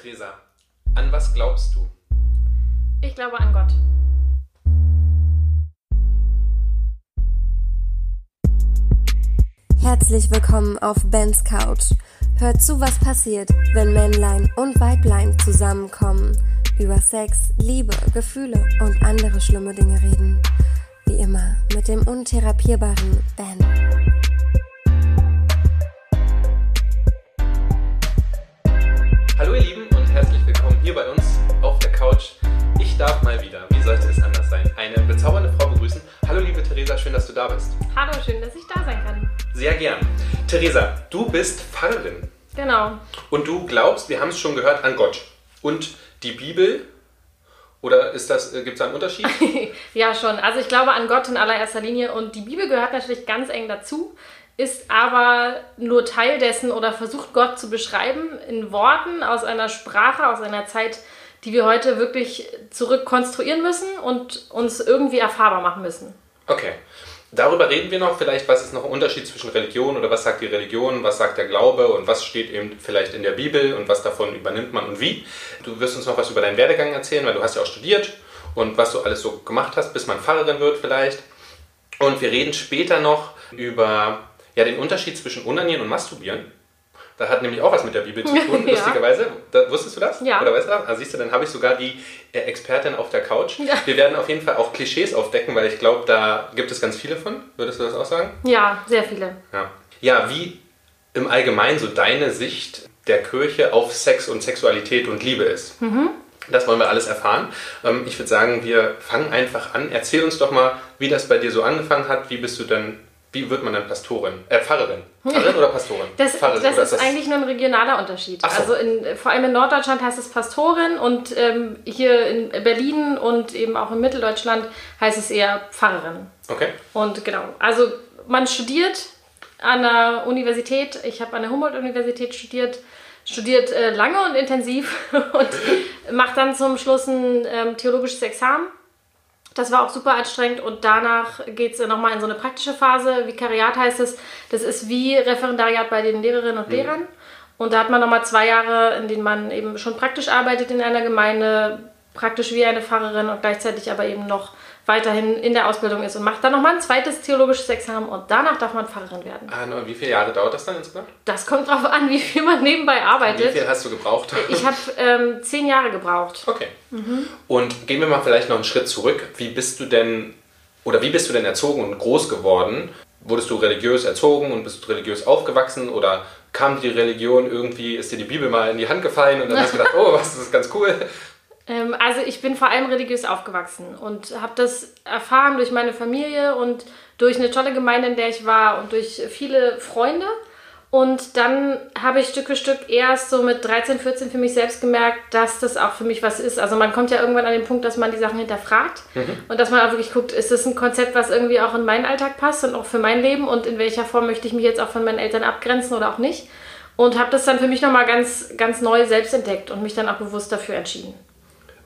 Theresa, an was glaubst du? Ich glaube an Gott. Herzlich willkommen auf Bens Couch. Hört zu, was passiert, wenn Männlein und Weiblein zusammenkommen, über Sex, Liebe, Gefühle und andere schlimme Dinge reden. Wie immer mit dem untherapierbaren Ben. Bist. Hallo, schön, dass ich da sein kann. Sehr gern. Theresa, du bist Pfarrerin Genau. und du glaubst, wir haben es schon gehört, an Gott. Und die Bibel, oder ist das, gibt es da einen Unterschied? Ja, schon. Also ich glaube an Gott in allererster Linie und die Bibel gehört natürlich ganz eng dazu, ist aber nur Teil dessen oder versucht Gott zu beschreiben in Worten aus einer Sprache, aus einer Zeit, die wir heute wirklich zurückkonstruieren müssen und uns irgendwie erfahrbar machen müssen. Okay. Darüber reden wir noch. Vielleicht, was ist noch ein Unterschied zwischen Religion oder was sagt die Religion, was sagt der Glaube und was steht eben vielleicht in der Bibel und was davon übernimmt man und wie. Du wirst uns noch was über deinen Werdegang erzählen, weil du hast ja auch studiert und was du alles so gemacht hast, bis man Pfarrerin wird vielleicht. Und wir reden später noch über ja, den Unterschied zwischen Unanieren und Masturbieren. Da hat nämlich auch was mit der Bibel zu tun, Ja. lustigerweise. Da, wusstest du das? Ja. Oder weißt du das? Also siehst du, dann habe ich sogar die äh, Expertin auf der Couch. Ja. Wir werden auf jeden Fall auch Klischees aufdecken, weil ich glaube, da gibt es ganz viele von. Würdest du das auch sagen? Ja, sehr viele. Ja. Ja, wie im Allgemeinen so deine Sicht der Kirche auf Sex und Sexualität und Liebe ist. Das wollen wir alles erfahren. Ähm, Ich würde sagen, wir fangen einfach an. Erzähl uns doch mal, wie das bei dir so angefangen hat. Wie bist du denn, wie wird man dann Pastorin? Äh, Pfarrerin. Pfarrerin oder Pastorin? Das, Pfarrerin, das ist eigentlich nur ein regionaler Unterschied. So. Also in, vor allem in Norddeutschland heißt es Pastorin und ähm, hier in Berlin und eben auch in Mitteldeutschland heißt es eher Pfarrerin. Okay. Und genau, also man studiert an der Universität, ich habe an der Humboldt-Universität studiert, studiert äh, lange und intensiv und macht dann zum Schluss ein ähm, theologisches Examen. Das war auch super anstrengend und danach geht es nochmal in so eine praktische Phase. Vikariat heißt es, das ist wie Referendariat bei den Lehrerinnen und Lehrern. Und da hat man nochmal zwei Jahre, in denen man eben schon praktisch arbeitet in einer Gemeinde, praktisch wie eine Pfarrerin und gleichzeitig aber eben noch weiterhin in der Ausbildung ist und macht dann nochmal ein zweites theologisches Examen und danach darf man Pfarrerin werden. Ah, und wie viele Jahre dauert das dann insgesamt? Das kommt drauf an, wie viel man nebenbei Wie arbeitet. viel hast du gebraucht? Ich habe ähm, zehn Jahre gebraucht. Okay. Und gehen wir mal vielleicht noch einen Schritt zurück. Wie bist du denn oder wie bist du denn erzogen und groß geworden? Wurdest du religiös erzogen und bist du religiös aufgewachsen oder kam die Religion irgendwie, ist dir die Bibel mal in die Hand gefallen und dann hast du gedacht, oh, was, das ist ganz cool. Ähm, also ich bin vor allem religiös aufgewachsen und habe das erfahren durch meine Familie und durch eine tolle Gemeinde, in der ich war und durch viele Freunde. Und dann habe ich Stück für Stück erst so mit 13, 14 für mich selbst gemerkt, dass das auch für mich was ist. Also man kommt ja irgendwann an den Punkt, dass man die Sachen hinterfragt und dass man auch wirklich guckt, ist das ein Konzept, was irgendwie auch in meinen Alltag passt und auch für mein Leben und in welcher Form möchte ich mich jetzt auch von meinen Eltern abgrenzen oder auch nicht. Und habe das dann für mich nochmal ganz, ganz neu selbst entdeckt und mich dann auch bewusst dafür entschieden.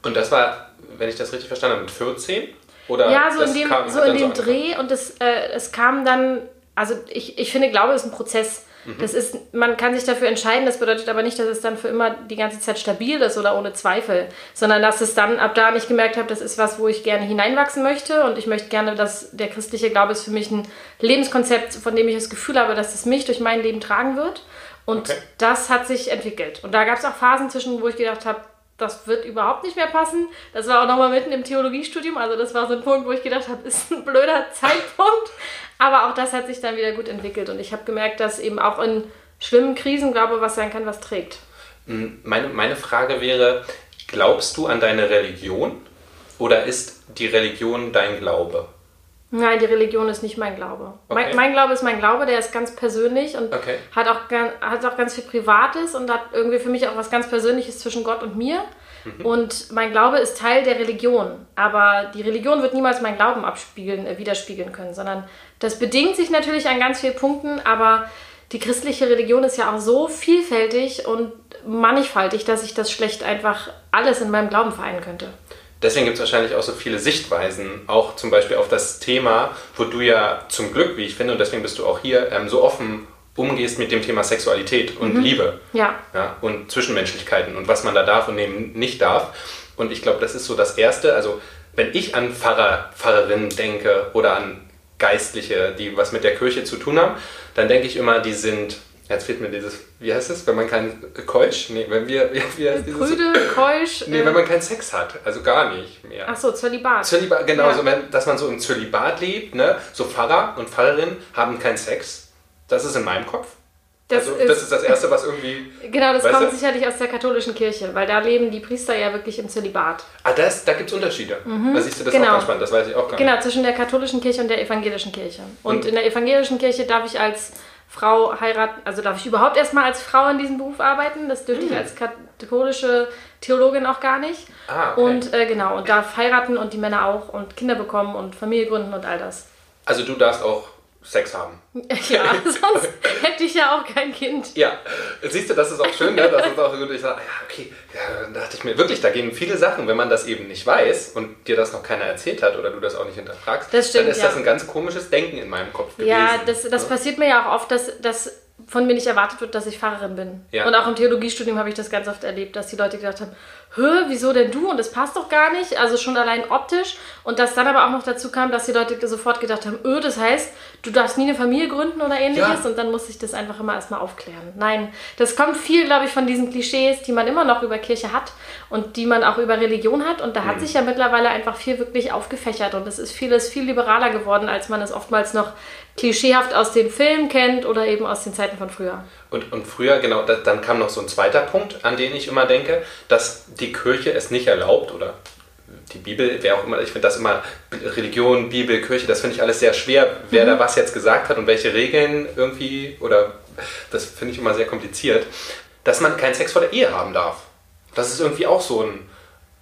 Und das war, wenn ich das richtig verstanden habe, mit 14? Oder Ja, so in dem, so in dem angefangen? Dreh und es, äh, es kam dann, also ich, ich finde, Glaube ist ein Prozess. Mhm. Das ist, man kann sich dafür entscheiden, das bedeutet aber nicht, dass es dann für immer die ganze Zeit stabil ist oder ohne Zweifel, sondern dass es dann ab da nicht gemerkt habe, das ist was, wo ich gerne hineinwachsen möchte und ich möchte gerne, dass der christliche Glaube ist für mich ein Lebenskonzept, von dem ich das Gefühl habe, dass es mich durch mein Leben tragen wird und Okay. das hat sich entwickelt. Und da gab es auch Phasen zwischen, wo ich gedacht habe, das wird überhaupt nicht mehr passen. Das war auch nochmal mitten im Theologiestudium. Also das war so ein Punkt, wo ich gedacht habe, ist ein blöder Zeitpunkt. Aber auch das hat sich dann wieder gut entwickelt. Und ich habe gemerkt, dass eben auch in schlimmen Krisen Glaube was sein kann, was trägt. Meine, meine Frage wäre, glaubst du an deine Religion oder ist die Religion dein Glaube? Nein, die Religion ist nicht mein Glaube. Okay. Mein, mein Glaube ist mein Glaube, der ist ganz persönlich und Okay. hat, auch, hat auch ganz viel Privates und hat irgendwie für mich auch was ganz Persönliches zwischen Gott und mir. Mhm. Und mein Glaube ist Teil der Religion. Aber die Religion wird niemals meinen Glauben abspiegeln, äh, widerspiegeln können, sondern das bedingt sich natürlich an ganz vielen Punkten, aber die christliche Religion ist ja auch so vielfältig und mannigfaltig, dass ich das schlecht einfach alles in meinem Glauben vereinen könnte. Deswegen gibt es wahrscheinlich auch so viele Sichtweisen, auch zum Beispiel auf das Thema, wo du ja zum Glück, wie ich finde, und deswegen bist du auch hier, ähm, so offen umgehst mit dem Thema Sexualität und Liebe Ja. ja, und Zwischenmenschlichkeiten und was man da darf und eben nicht darf. Und ich glaube, das ist so das Erste. Also, wenn ich an Pfarrer, Pfarrerinnen denke oder an Geistliche, die was mit der Kirche zu tun haben, dann denke ich immer, die sind. Jetzt fehlt mir dieses, wie heißt es, wenn man kein Keusch? Nee, wenn wir, wie, wie heißt dieses? Prüde, keusch. Nee, äh, wenn man keinen Sex hat, also gar nicht mehr. ach so, Zölibat. Zölibat, genau, Ja. so, wenn, dass man so im Zölibat lebt, ne? So Pfarrer und Pfarrerinnen haben keinen Sex. Das ist in meinem Kopf. Das also, ist- das ist das Erste, was irgendwie. Genau, das kommt du? sicherlich aus der katholischen Kirche, weil da leben die Priester ja wirklich im Zölibat. Ah, das, da gibt es Unterschiede. Da siehst du das Genau. auch ganz spannend, das weiß ich auch gar Genau, nicht. zwischen der katholischen Kirche und der evangelischen Kirche. Und Und- in der evangelischen Kirche darf ich als Frau heiraten, also darf ich überhaupt erstmal als Frau in diesem Beruf arbeiten. Das dürfte ich als katholische Theologin auch gar nicht. Hm. Ah, okay. Und äh, genau, und darf heiraten und die Männer auch und Kinder bekommen und Familie gründen und all das. Also du darfst auch Sex haben. Ja, sonst hätte ich ja auch kein Kind. Ja, siehst du, das ist auch schön, ne? das ist auch so gut. Ich sage, ja, okay, ja, dann dachte ich mir, wirklich, da gehen viele Sachen, wenn man das eben nicht weiß und dir das noch keiner erzählt hat oder du das auch nicht hinterfragst, stimmt, dann ist ja. das ein ganz komisches Denken in meinem Kopf gewesen. Ja, das, das ne? passiert mir ja auch oft, dass, dass von mir nicht erwartet wird, dass ich Pfarrerin bin. Ja. Und auch im Theologiestudium habe ich das ganz oft erlebt, dass die Leute gedacht haben, Hö, wieso denn du? Und das passt doch gar nicht. Also schon allein optisch. Und dass dann aber auch noch dazu kam, dass die Leute sofort gedacht haben, öh, das heißt, du darfst nie eine Familie gründen oder ähnliches. Ja. Und dann muss ich das einfach immer erstmal aufklären. Nein, das kommt viel, glaube ich, von diesen Klischees, die man immer noch über Kirche hat und die man auch über Religion hat. Und da Mhm. hat sich ja mittlerweile einfach viel wirklich aufgefächert. Und es ist vieles viel liberaler geworden, als man es oftmals noch klischeehaft aus den Filmen kennt oder eben aus den Zeiten von früher. Und, und früher, genau, da, dann kam noch so ein zweiter Punkt, an den ich immer denke, dass die Kirche es nicht erlaubt oder die Bibel, wer auch immer, ich finde das immer, Religion, Bibel, Kirche, das finde ich alles sehr schwer, wer da was jetzt gesagt hat und welche Regeln irgendwie, oder das finde ich immer sehr kompliziert, dass man keinen Sex vor der Ehe haben darf. Das ist irgendwie auch so ein,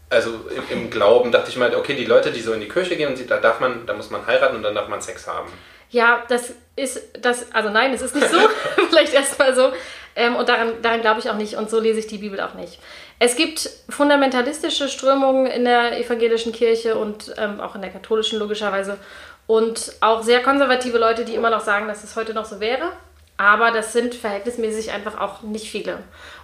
also im, im Glauben dachte ich mal, okay, die Leute, die so in die Kirche gehen, und die, da darf man, da muss man heiraten und dann darf man Sex haben. Ja, das ist das, also nein, es ist nicht so, vielleicht erstmal so. Ähm, und daran, daran glaube ich auch nicht und so lese ich die Bibel auch nicht. Es gibt fundamentalistische Strömungen in der evangelischen Kirche und ähm, auch in der katholischen logischerweise und auch sehr konservative Leute, die immer noch sagen, dass es heute noch so wäre. Aber das sind verhältnismäßig einfach auch nicht viele.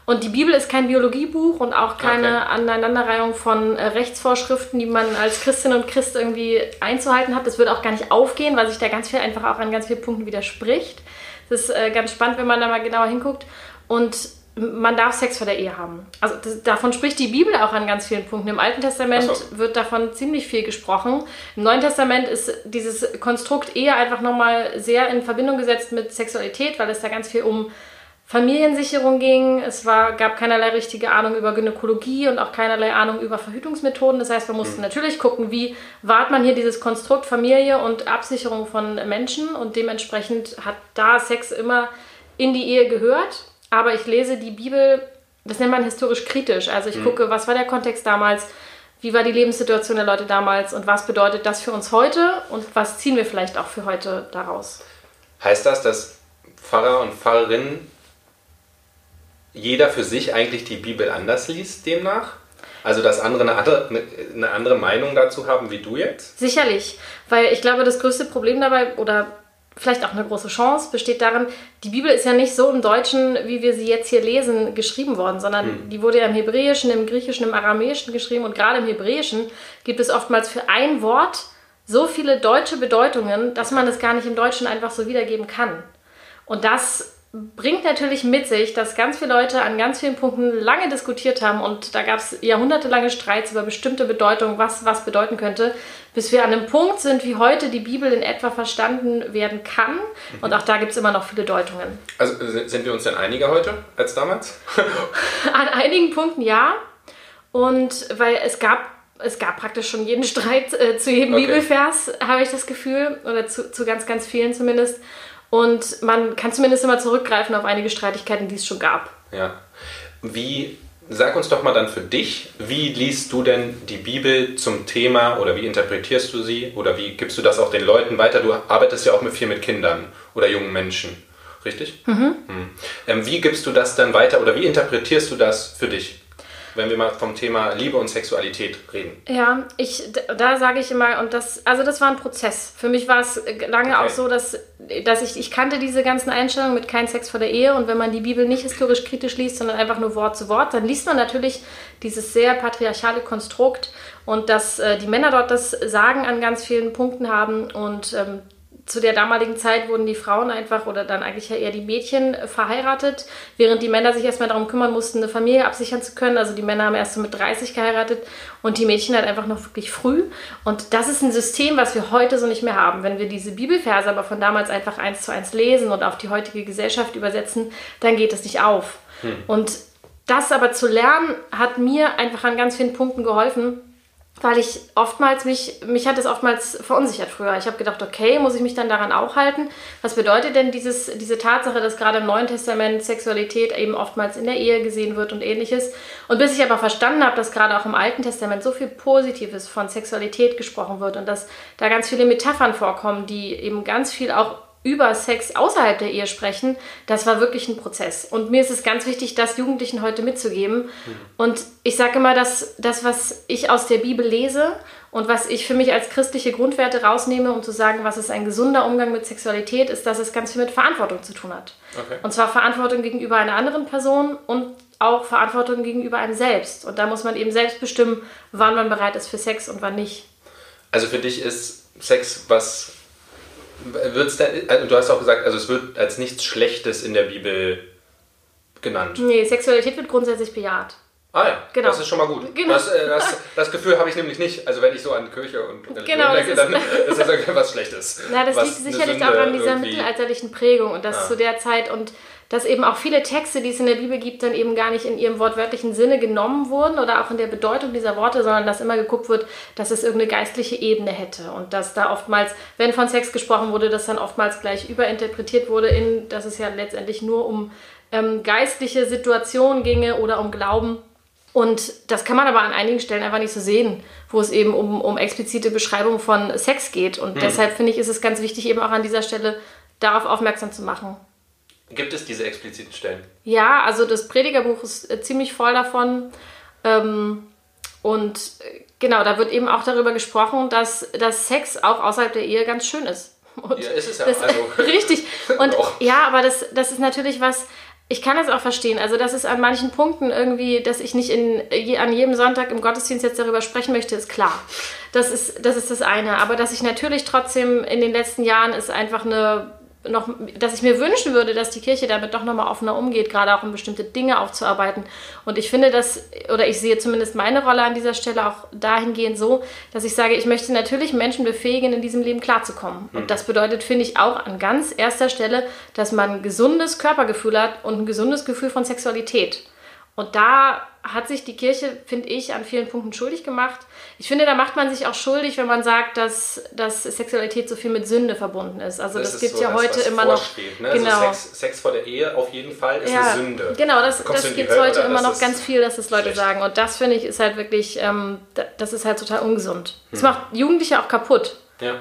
Und die Bibel ist kein Biologiebuch und auch keine Okay. Aneinanderreihung von äh, Rechtsvorschriften, die man als Christin und Christ irgendwie einzuhalten hat. Das wird auch gar nicht aufgehen, weil sich da ganz viel einfach auch an ganz vielen Punkten widerspricht. Das ist äh, ganz spannend, wenn man da mal genauer hinguckt. Und man darf Sex vor der Ehe haben. Also das, davon spricht die Bibel auch an ganz vielen Punkten. Im Alten Testament so. wird davon ziemlich viel gesprochen. Im Neuen Testament ist dieses Konstrukt Ehe einfach nochmal sehr in Verbindung gesetzt mit Sexualität, weil es da ganz viel um Familiensicherung ging. Es war, gab keinerlei richtige Ahnung über Gynäkologie und auch keinerlei Ahnung über Verhütungsmethoden. Das heißt, man musste natürlich gucken, wie wahrt man hier dieses Konstrukt Familie und Absicherung von Menschen und dementsprechend hat da Sex immer in die Ehe gehört. Aber ich lese die Bibel, das nennt man historisch kritisch. Also ich gucke, was war der Kontext damals, wie war die Lebenssituation der Leute damals und was bedeutet das für uns heute und was ziehen wir vielleicht auch für heute daraus. Heißt das, dass Pfarrer und Pfarrerinnen jeder für sich eigentlich die Bibel anders liest demnach? Also dass andere eine andere, eine andere Meinung dazu haben wie du jetzt? Sicherlich, weil ich glaube, das größte Problem dabei oder vielleicht auch eine große Chance besteht darin, die Bibel ist ja nicht so im Deutschen, wie wir sie jetzt hier lesen, geschrieben worden, sondern die wurde ja im Hebräischen, im Griechischen, im Aramäischen geschrieben und gerade im Hebräischen gibt es oftmals für ein Wort so viele deutsche Bedeutungen, dass man es gar nicht im Deutschen einfach so wiedergeben kann. Und das bringt natürlich mit sich, dass ganz viele Leute an ganz vielen Punkten lange diskutiert haben und da gab es jahrhundertelange Streits über bestimmte Bedeutungen, was was bedeuten könnte, bis wir an einem Punkt sind, wie heute die Bibel in etwa verstanden werden kann. Und auch da gibt es immer noch viele Deutungen. Also sind sind wir uns denn einiger heute als damals? An einigen Punkten ja. Und weil es gab, es gab praktisch schon jeden Streit äh, zu jedem Okay. Bibelvers, habe ich das Gefühl. Oder zu, zu ganz, ganz vielen zumindest. Und man kann zumindest immer zurückgreifen auf einige Streitigkeiten, die es schon gab. Ja. Wie, sag uns doch mal dann für dich, wie liest du denn die Bibel zum Thema oder wie interpretierst du sie oder wie gibst du das auch den Leuten weiter? Du arbeitest ja auch mit viel mit Kindern oder jungen Menschen, richtig? Mhm. Ähm, wie gibst du das dann weiter oder wie interpretierst du das für dich? Wenn wir mal vom Thema Liebe und Sexualität reden? Ja, ich, da sage ich immer, und das, also das war ein Prozess. Für mich war es lange okay. auch so, dass, dass ich, ich kannte diese ganzen Einstellungen mit kein Sex vor der Ehe und wenn man die Bibel nicht historisch kritisch liest, sondern einfach nur Wort zu Wort, dann liest man natürlich dieses sehr patriarchale Konstrukt und dass äh, die Männer dort das Sagen an ganz vielen Punkten haben und ähm, zu der damaligen Zeit wurden die Frauen einfach oder dann eigentlich eher die Mädchen verheiratet, während die Männer sich erstmal darum kümmern mussten, eine Familie absichern zu können. Also die Männer haben erst so mit 30 geheiratet und die Mädchen halt einfach noch wirklich früh. Und das ist ein System, was wir heute so nicht mehr haben. Wenn wir diese Bibelverse aber von damals einfach eins zu eins lesen und auf die heutige Gesellschaft übersetzen, dann geht es nicht auf. Hm. Und das aber zu lernen, hat mir einfach an ganz vielen Punkten geholfen, weil ich oftmals mich, mich hat es oftmals verunsichert früher. Ich habe gedacht, okay, muss ich mich dann daran auch halten? Was bedeutet denn dieses, diese Tatsache, dass gerade im Neuen Testament Sexualität eben oftmals in der Ehe gesehen wird und ähnliches? Und bis ich aber verstanden habe, dass gerade auch im Alten Testament so viel Positives von Sexualität gesprochen wird und dass da ganz viele Metaphern vorkommen, die eben ganz viel auch über Sex außerhalb der Ehe sprechen, das war wirklich ein Prozess. Und mir ist es ganz wichtig, das Jugendlichen heute mitzugeben. Mhm. Und ich sage immer, dass das, was ich aus der Bibel lese und was ich für mich als christliche Grundwerte rausnehme, um zu sagen, was ist ein gesunder Umgang mit Sexualität, ist, dass es ganz viel mit Verantwortung zu tun hat. Okay. Und zwar Verantwortung gegenüber einer anderen Person und auch Verantwortung gegenüber einem selbst. Und da muss man eben selbst bestimmen, wann man bereit ist für Sex und wann nicht. Also für dich ist Sex was Wird's da, also du hast auch gesagt, also es wird als nichts Schlechtes in der Bibel genannt. Nee, Sexualität wird grundsätzlich bejaht. Ah ja, genau. das ist schon mal gut. Genau. Das, äh, das, das, Gefühl habe ich nämlich nicht. Also wenn ich so an Kirche und Religion genau, denke, dann ist das irgendwas Schlechtes. Na, das liegt sicherlich auch an dieser mittelalterlichen Prägung und das ja. zu der Zeit und dass eben auch viele Texte, die es in der Bibel gibt, dann eben gar nicht in ihrem wortwörtlichen Sinne genommen wurden oder auch in der Bedeutung dieser Worte, sondern dass immer geguckt wird, dass es irgendeine geistliche Ebene hätte und dass da oftmals, wenn von Sex gesprochen wurde, das dann oftmals gleich überinterpretiert wurde, in, dass es ja letztendlich nur um ähm, geistliche Situationen ginge oder um Glauben. Und das kann man aber an einigen Stellen einfach nicht so sehen, wo es eben um, um explizite Beschreibung von Sex geht. Und hm. deshalb finde ich, ist es ganz wichtig, eben auch an dieser Stelle darauf aufmerksam zu machen. Gibt es diese expliziten Stellen? Ja, also das Predigerbuch ist äh, ziemlich voll davon. Ähm, und äh, genau, da wird eben auch darüber gesprochen, dass, dass Sex auch außerhalb der Ehe ganz schön ist. Und ja, ist es ja. Das, also, richtig. Und ja, aber das, das ist natürlich was, ich kann das auch verstehen. Also, das ist an manchen Punkten irgendwie, dass ich nicht in, an jedem Sonntag im Gottesdienst jetzt darüber sprechen möchte, ist klar. Das ist, das ist das eine. Aber dass ich natürlich trotzdem in den letzten Jahren ist einfach eine noch, dass ich mir wünschen würde, dass die Kirche damit doch nochmal offener umgeht, gerade auch um bestimmte Dinge aufzuarbeiten. Und ich finde das, oder ich sehe zumindest meine Rolle an dieser Stelle auch dahingehend so, dass ich sage, ich möchte natürlich Menschen befähigen, in diesem Leben klarzukommen. Und mhm. das bedeutet, finde ich, auch an ganz erster Stelle, dass man ein gesundes Körpergefühl hat und ein gesundes Gefühl von Sexualität. Und da hat sich die Kirche, finde ich, an vielen Punkten schuldig gemacht. Ich finde, da macht man sich auch schuldig, wenn man sagt, dass, dass Sexualität so viel mit Sünde verbunden ist. Also das, das gibt so ja das, heute immer noch. Ne? Genau. Also Sex, Sex, vor der Ehe auf jeden Fall ist ja, eine Sünde. Genau, das, das gibt es heute immer noch ganz viel, dass das Leute schlecht. sagen. Und das finde ich ist halt wirklich, ähm, das ist halt total ungesund. Das hm. macht Jugendliche auch kaputt. Ja.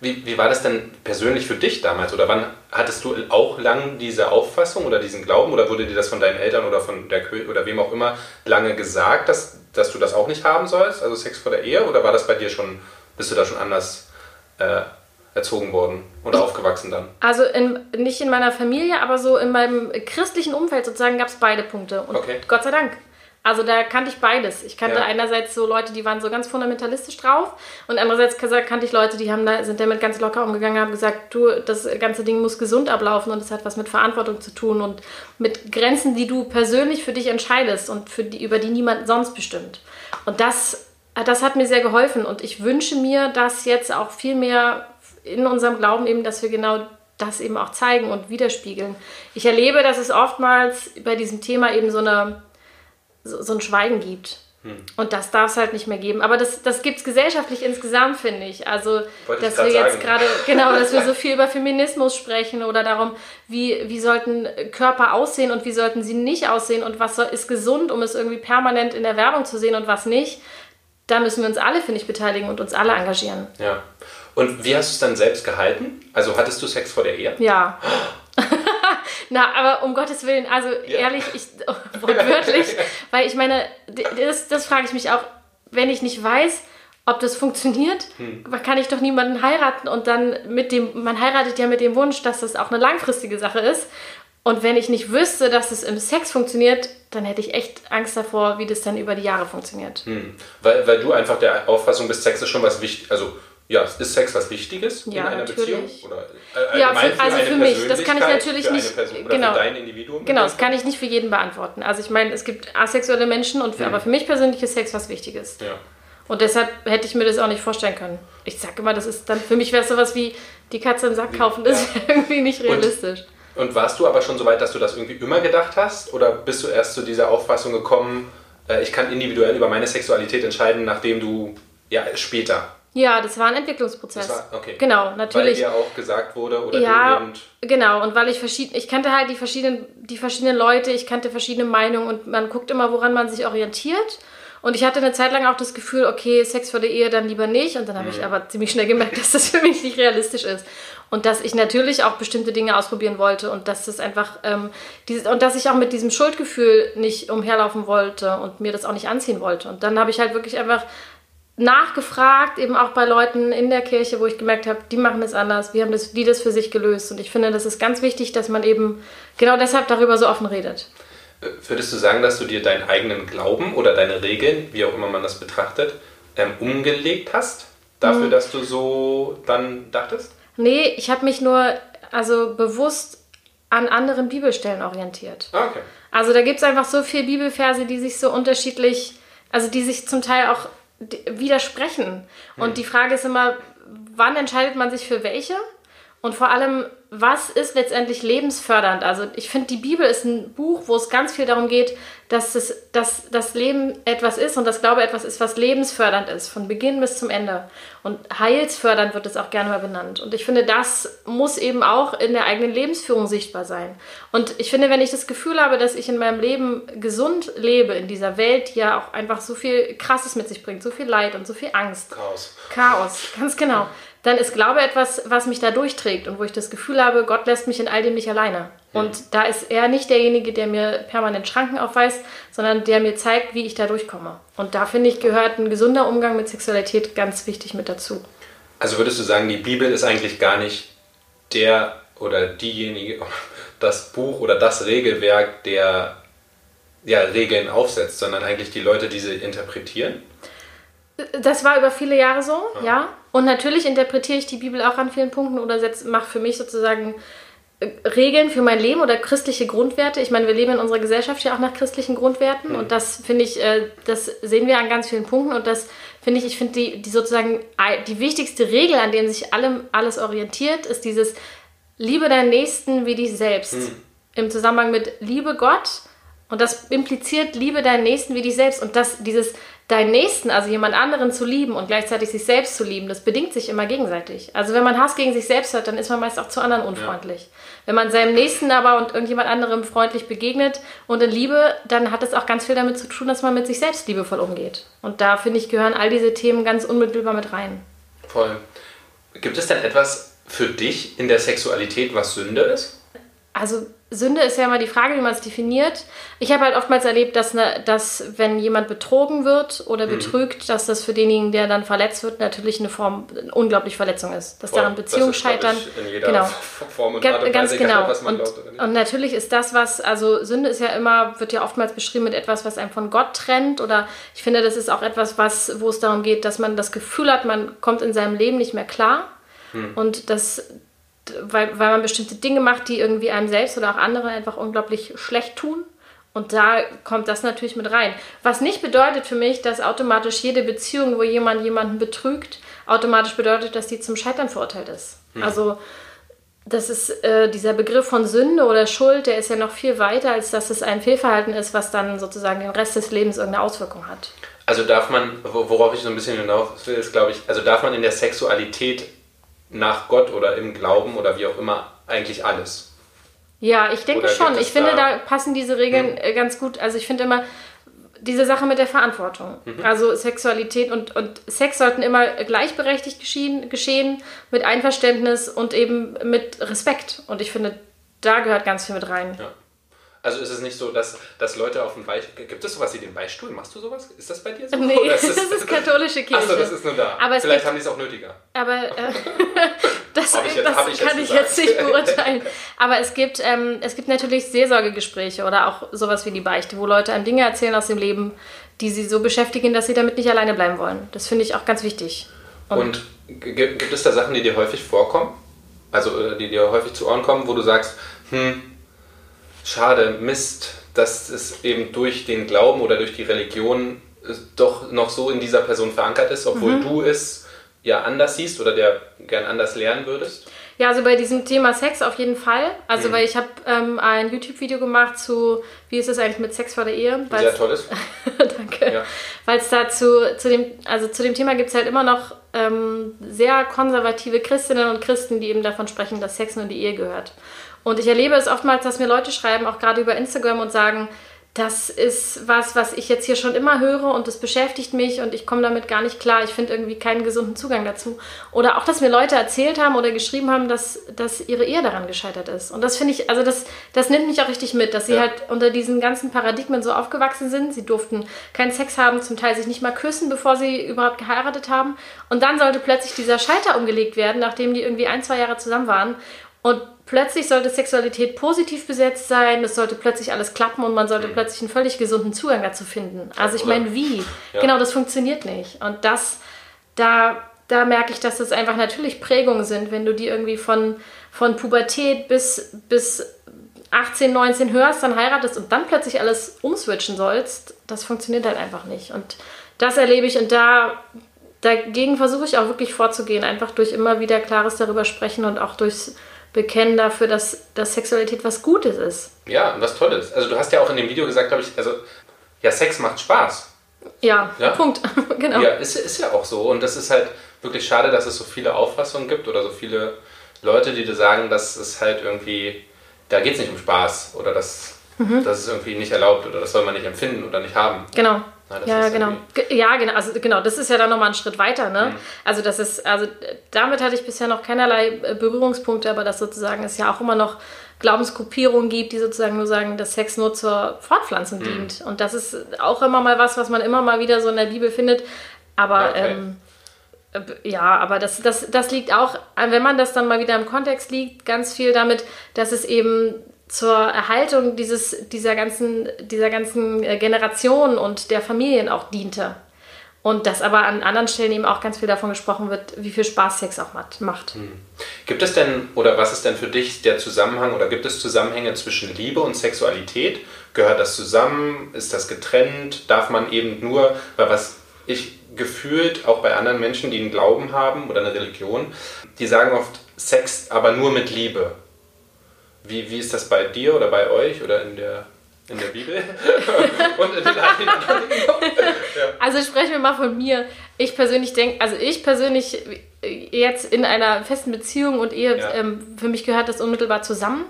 Wie, wie war das denn persönlich für dich damals? Oder wann hattest du auch lang diese Auffassung oder diesen Glauben? Oder wurde dir das von deinen Eltern oder von der Kirche oder wem auch immer lange gesagt, dass, dass du das auch nicht haben sollst? Also Sex vor der Ehe? Oder war das bei dir schon, bist du da schon anders äh, erzogen worden oder aufgewachsen dann? Also in, nicht in meiner Familie, aber so in meinem christlichen Umfeld sozusagen gab es beide Punkte. Und okay. Gott sei Dank. Also da kannte ich beides. Ich kannte ja. einerseits so Leute, die waren so ganz fundamentalistisch drauf und andererseits kannte ich Leute, die haben da, sind damit ganz locker umgegangen, haben gesagt, du, das ganze Ding muss gesund ablaufen und es hat was mit Verantwortung zu tun und mit Grenzen, die du persönlich für dich entscheidest und für die, über die niemand sonst bestimmt. Und das, das hat mir sehr geholfen und ich wünsche mir, dass jetzt auch viel mehr in unserem Glauben eben, dass wir genau das eben auch zeigen und widerspiegeln. Ich erlebe, dass es oftmals bei diesem Thema eben so eine so, so ein Schweigen gibt. Hm. Und das darf es halt nicht mehr geben. Aber das, das gibt es gesellschaftlich insgesamt, finde ich. Also, Wollte dass wir jetzt gerade, genau, dass wir so viel über Feminismus sprechen oder darum, wie, wie sollten Körper aussehen und wie sollten sie nicht aussehen und was ist gesund, um es irgendwie permanent in der Werbung zu sehen und was nicht. Da müssen wir uns alle, finde ich, beteiligen und uns alle engagieren. Ja. Und wie hast du es dann selbst gehalten? Also hattest du Sex vor der Ehe? Ja. Na, aber um Gottes Willen, also Ja. ehrlich, ich, oh, wortwörtlich, weil ich meine, das, das frage ich mich auch, wenn ich nicht weiß, ob das funktioniert, Hm. kann ich doch niemanden heiraten und dann mit dem, man heiratet ja mit dem Wunsch, dass das auch eine langfristige Sache ist. Und wenn ich nicht wüsste, dass es im Sex funktioniert, dann hätte ich echt Angst davor, wie das dann über die Jahre funktioniert. Hm. Weil, weil du einfach der Auffassung bist, Sex ist schon was wichtig. Also, ja, ist Sex was Wichtiges in Ja, einer natürlich. Beziehung? Oder äh, Ja, für- also eine für mich. Das kann ich natürlich nicht- genau. für dein Individuum? Genau, das kann ich nicht für jeden beantworten. Also ich meine, es gibt asexuelle Menschen, und für, aber für mich persönlich ist Sex was Wichtiges. Ja. Und deshalb hätte ich mir das auch nicht vorstellen können. Ich sag immer, das ist dann, für mich wäre es sowas wie die Katze im Sack kaufen, das ist irgendwie nicht realistisch. Und warst du aber schon so weit, dass du das irgendwie immer gedacht hast? Oder bist du erst zu dieser Auffassung gekommen, äh, ich kann individuell über meine Sexualität entscheiden, nachdem du, ja, später? Ja, das war ein Entwicklungsprozess. Das war- okay. Genau, Weil natürlich. dir auch gesagt wurde oder Ja, genau. Und weil ich verschieden, ich kannte halt die verschiedenen, die verschiedenen Leute, ich kannte verschiedene Meinungen und man guckt immer, woran man sich orientiert. Und ich hatte eine Zeit lang auch das Gefühl, okay, Sex vor der Ehe dann lieber nicht. Und dann habe Mhm. ich aber ziemlich schnell gemerkt, dass das für mich nicht realistisch ist. Und dass ich natürlich auch bestimmte Dinge ausprobieren wollte und dass das einfach, ähm, dieses, und dass ich auch mit diesem Schuldgefühl nicht umherlaufen wollte und mir das auch nicht anziehen wollte. Und dann habe ich halt wirklich einfach nachgefragt, eben auch bei Leuten in der Kirche, wo ich gemerkt habe, die machen das anders, wie haben das, die das für sich gelöst. Und ich finde, das ist ganz wichtig, dass man eben genau deshalb darüber so offen redet. würdest du sagen, dass du dir deinen eigenen Glauben oder deine Regeln, wie auch immer man das betrachtet, ähm, umgelegt hast? Dafür, Mhm. dass du so dann dachtest? Nee, ich habe mich nur also bewusst an anderen Bibelstellen orientiert. Ah, okay. Also da gibt es einfach so viele Bibelverse, die sich so unterschiedlich, also die sich zum Teil auch widersprechen. Und die Frage ist immer, wann entscheidet man sich für welche? Und vor allem, was ist letztendlich lebensfördernd? Also ich finde, die Bibel ist ein Buch, wo es ganz viel darum geht, dass, es, dass das Leben etwas ist und das Glaube etwas ist, was lebensfördernd ist, von Beginn bis zum Ende. Und heilsfördernd wird es auch gerne mal benannt. Und ich finde, das muss eben auch in der eigenen Lebensführung sichtbar sein. Und ich finde, wenn ich das Gefühl habe, dass ich in meinem Leben gesund lebe, in dieser Welt, die ja auch einfach so viel Krasses mit sich bringt, so viel Leid und so viel Angst, Chaos. Chaos, ganz genau. Dann ist Glaube etwas, was mich da durchträgt und wo ich das Gefühl habe, Gott lässt mich in all dem nicht alleine. Und da ist er nicht derjenige, der mir permanent Schranken aufweist, sondern der mir zeigt, wie ich da durchkomme. Und da finde ich, gehört ein gesunder Umgang mit Sexualität ganz wichtig mit dazu. Also würdest du sagen, die Bibel ist eigentlich gar nicht der oder diejenige, das Buch oder das Regelwerk, der ja, Regeln aufsetzt, sondern eigentlich die Leute, die sie interpretieren? Das war über viele Jahre so, ja. Und natürlich interpretiere ich die Bibel auch an vielen Punkten oder mache für mich sozusagen äh, Regeln für mein Leben oder christliche Grundwerte. Ich meine, wir leben in unserer Gesellschaft ja auch nach christlichen Grundwerten und das finde ich, äh, das sehen wir an ganz vielen Punkten und das finde ich, ich finde die, die sozusagen die wichtigste Regel, an dem sich allem alles orientiert, ist dieses Liebe deinen Nächsten wie dich selbst. Im Zusammenhang mit Liebe Gott und das impliziert Liebe deinen Nächsten wie dich selbst und das dieses deinen Nächsten, also jemand anderen zu lieben und gleichzeitig sich selbst zu lieben, das bedingt sich immer gegenseitig. Also wenn man Hass gegen sich selbst hat, dann ist man meist auch zu anderen unfreundlich. Wenn man seinem Nächsten aber und irgendjemand anderem freundlich begegnet und in Liebe, dann hat es auch ganz viel damit zu tun, dass man mit sich selbst liebevoll umgeht. Und da finde ich, gehören all diese Themen ganz unmittelbar mit rein. Voll. Gibt es denn etwas für dich in der Sexualität, was Sünde ist? Also Sünde ist ja immer die Frage, wie man es definiert. Ich habe halt oftmals erlebt, dass, ne, dass wenn jemand betrogen wird oder Mhm. betrügt, dass das für denjenigen, der dann verletzt wird, natürlich eine Form, eine unglaublich Verletzung ist. Dass daran Das Beziehungen scheitern. In jeder Genau. Form und Ga- Art und Ganz Weise, egal, genau. was man Und, glaubt und natürlich ist das, was, also Sünde ist ja immer, wird ja oftmals beschrieben mit etwas, was einem von Gott trennt. Oder ich finde, das ist auch etwas, was, wo es darum geht, dass man das Gefühl hat, man kommt in seinem Leben nicht mehr klar. Hm. Und das, weil, weil man bestimmte Dinge macht, die irgendwie einem selbst oder auch anderen einfach unglaublich schlecht tun. Und da kommt das natürlich mit rein. Was nicht bedeutet für mich, dass automatisch jede Beziehung, wo jemand jemanden betrügt, automatisch bedeutet, dass die zum Scheitern verurteilt ist. Also das ist äh, dieser Begriff von Sünde oder Schuld, der ist ja noch viel weiter, als dass es ein Fehlverhalten ist, was dann sozusagen den Rest des Lebens irgendeine Auswirkung hat. Also darf man, wo- worauf ich so ein bisschen hinaus will, ist, glaube ich, also darf man in der Sexualität nach Gott oder im Glauben oder wie auch immer eigentlich alles? Ja, ich denke schon. Ich finde, da- da passen diese Regeln äh, ganz gut. Also ich finde immer diese Sache mit der Verantwortung. Also Sexualität und, und Sex sollten immer gleichberechtigt geschehen, geschehen, mit Einverständnis und eben mit Respekt. Und ich finde, da gehört ganz viel mit rein. Ja. Also ist es nicht so, dass, dass Leute auf dem Beichtstuhl. Gibt es sowas wie den Beichtstuhl? Machst du sowas? Ist das bei dir so? Nee, Oder das ist katholische Kirche. Achso, das ist nur da. Aber Vielleicht gibt- haben die es auch nötiger. Aber äh, das, ich jetzt- das ich kann ich gesagt. jetzt nicht beurteilen. Aber es gibt, ähm, es gibt natürlich Seelsorgegespräche oder auch sowas wie die Beichte, wo Leute einem Dinge erzählen aus dem Leben, die sie so beschäftigen, dass sie damit nicht alleine bleiben wollen. Das finde ich auch ganz wichtig. Und g- gibt es da Sachen, die dir häufig vorkommen? Also äh, die dir häufig zu Ohren kommen, wo du sagst, hm, schade, Mist, dass es eben durch den Glauben oder durch die Religion äh, doch noch so in dieser Person verankert ist, obwohl Mhm. du es ja anders siehst oder der gern anders lernen würdest? Ja, also bei diesem Thema Sex auf jeden Fall. Also Mhm. weil ich habe ähm, ein YouTube-Video gemacht zu, wie ist es eigentlich mit Sex vor der Ehe? Sehr Weil's- toll ist. Danke. Ja. Weil es dazu, zu dem, also zu dem Thema gibt es halt immer noch ähm, sehr konservative Christinnen und Christen, die eben davon sprechen, dass Sex nur in die Ehe gehört. Und ich erlebe es oftmals, dass mir Leute schreiben, auch gerade über Instagram und sagen, das ist was, was ich jetzt hier schon immer höre und das beschäftigt mich und ich komme damit gar nicht klar. Ich finde irgendwie keinen gesunden Zugang dazu. Oder auch, dass mir Leute erzählt haben oder geschrieben haben, dass, dass ihre Ehe daran gescheitert ist. Und das finde ich, also das, das nimmt mich auch richtig mit, dass sie Ja. halt unter diesen ganzen Paradigmen so aufgewachsen sind. Sie durften keinen Sex haben, zum Teil sich nicht mal küssen, bevor sie überhaupt geheiratet haben. Und dann sollte plötzlich dieser Schalter umgelegt werden, nachdem die irgendwie ein, zwei Jahre zusammen waren. Und plötzlich sollte Sexualität positiv besetzt sein, es sollte plötzlich alles klappen und man sollte plötzlich einen völlig gesunden Zugang dazu finden. Also ich meine, wie? Ja. Genau, das funktioniert nicht. Und das, da, da merke ich, dass das einfach natürlich Prägungen sind, wenn du die irgendwie von, von Pubertät bis, bis 18, 19 hörst, dann heiratest und dann plötzlich alles umswitchen sollst, das funktioniert halt einfach nicht. Und das erlebe ich und da dagegen versuche ich auch wirklich vorzugehen, einfach durch immer wieder klares darüber sprechen und auch durchs Bekennen dafür, dass, dass Sexualität was Gutes ist. Ja, und was Tolles. Also du hast ja auch in dem Video gesagt, glaube ich, also ja, Sex macht Spaß. Ja, Ja? Punkt. genau. Ja, ist, ist ja auch so. Und das ist halt wirklich schade, dass es so viele Auffassungen gibt oder so viele Leute, die dir sagen, dass es halt irgendwie, da geht es nicht um Spaß oder das, Mhm. das ist irgendwie nicht erlaubt oder das soll man nicht empfinden oder nicht haben. Genau. Na, das ja, ist genau. Ge- Ja, genau. Also genau, das ist ja dann nochmal ein Schritt weiter, Mhm. ne? Also das ist, also äh, damit hatte ich bisher noch keinerlei äh, Berührungspunkte, aber dass sozusagen es ja auch immer noch Glaubensgruppierungen gibt, die sozusagen nur sagen, dass Sex nur zur Fortpflanzung Mhm. dient. Und das ist auch immer mal was, was man immer mal wieder so in der Bibel findet. Aber Okay. ähm, äh, ja, aber das, das, das liegt auch, wenn man das dann mal wieder im Kontext liegt, ganz viel damit, dass es eben zur Erhaltung dieses, dieser ganzen, dieser ganzen äh, Generation und der Familien auch diente. Und dass aber an anderen Stellen eben auch ganz viel davon gesprochen wird, wie viel Spaß Sex auch macht. Gibt es denn, oder was ist denn für dich der Zusammenhang, oder gibt es Zusammenhänge zwischen Liebe und Sexualität? Gehört das zusammen? Ist das getrennt? Darf man eben nur, weil was ich gefühlt auch bei anderen Menschen, die einen Glauben haben oder eine Religion, die sagen oft Sex, aber nur mit Liebe. Wie, wie ist das bei dir oder bei euch oder in der, in der Bibel? und in den Also sprechen wir mal von mir. Ich persönlich denke, also ich persönlich äh, jetzt in einer festen Beziehung und Ehe, Ja. ähm, für mich gehört das unmittelbar zusammen.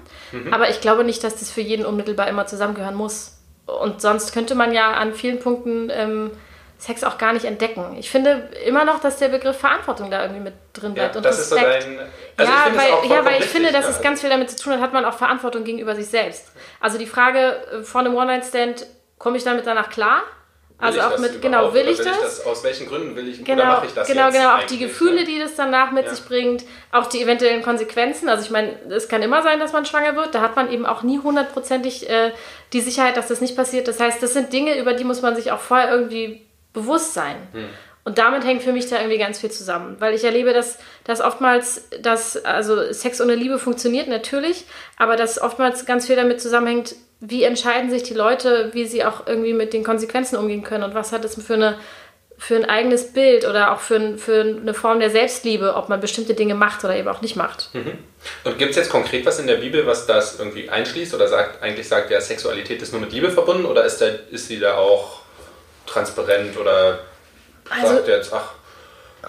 Aber ich glaube nicht, dass das für jeden unmittelbar immer zusammengehören muss. Und sonst könnte man ja an vielen Punkten ähm, Sex auch gar nicht entdecken. Ich finde immer noch, dass der Begriff Verantwortung da irgendwie mit drin Ja, bleibt und das ist so Respekt. dein. Also ich ja, weil, ja, weil ich finde, dass ja. es ganz viel damit zu tun hat, hat man auch Verantwortung gegenüber sich selbst. Also die Frage äh, vor einem One-Night-Stand, komme ich damit danach klar? Will Also ich auch das mit, genau, will Oder ich das? Aus welchen Gründen will ich oder Genau, mache ich das genau, genau. Auch die eigentlich, Gefühle, ne? die das danach mit Ja. sich bringt, auch die eventuellen Konsequenzen. Also ich meine, es kann immer sein, dass man schwanger wird. Da hat man eben auch nie hundertprozentig äh, die Sicherheit, dass das nicht passiert. Das heißt, das sind Dinge, über die muss man sich auch vorher irgendwie bewusst sein. Hm. Und damit hängt für mich da irgendwie ganz viel zusammen. Weil ich erlebe, dass, dass oftmals, dass, also Sex ohne Liebe funktioniert natürlich, aber dass oftmals ganz viel damit zusammenhängt, wie entscheiden sich die Leute, wie sie auch irgendwie mit den Konsequenzen umgehen können und was hat es für eine für ein eigenes Bild oder auch für, ein, für eine Form der Selbstliebe, ob man bestimmte Dinge macht oder eben auch nicht macht. Und gibt es jetzt konkret was in der Bibel, was das irgendwie einschließt oder sagt, eigentlich sagt ja, Sexualität ist nur mit Liebe verbunden oder ist, der, ist sie da auch transparent oder Also- sagt jetzt, ach,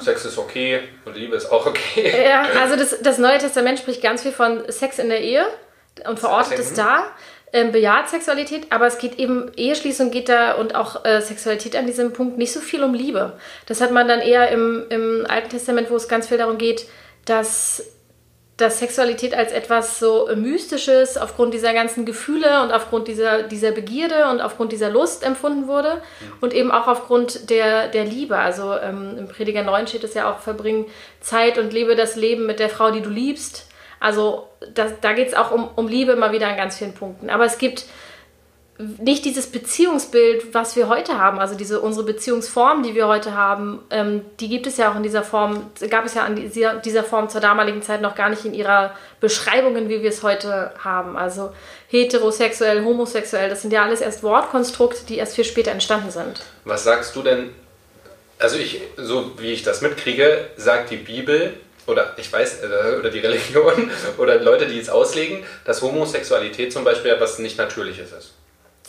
Sex ist okay und Liebe ist auch okay? Ja, also das, das Neue Testament spricht ganz viel von Sex in der Ehe und verortet es da. Ähm, bejaht Sexualität, aber es geht eben, Eheschließung geht da und auch äh, Sexualität an diesem Punkt nicht so viel um Liebe. Das hat man dann eher im, im Alten Testament, wo es ganz viel darum geht, dass dass Sexualität als etwas so Mystisches aufgrund dieser ganzen Gefühle und aufgrund dieser, dieser Begierde und aufgrund dieser Lust empfunden wurde mhm. und eben auch aufgrund der, der Liebe. Also ähm, im Prediger 9 steht es ja auch, verbring Zeit und lebe das Leben mit der Frau, die du liebst. Also das, da geht es auch um, um Liebe immer wieder an ganz vielen Punkten. Aber es gibt nicht dieses Beziehungsbild, was wir heute haben, also diese unsere Beziehungsform, die wir heute haben, ähm, die gibt es ja auch in dieser Form, gab es ja in dieser, dieser Form zur damaligen Zeit noch gar nicht in ihrer Beschreibungen, wie wir es heute haben. Also heterosexuell, homosexuell, das sind ja alles erst Wortkonstrukte, die erst viel später entstanden sind. Was sagst du denn? Also ich, so wie ich das mitkriege, sagt die Bibel, oder ich weiß, äh, oder die Religion oder Leute, die es auslegen, dass Homosexualität zum Beispiel etwas nicht Natürliches ist.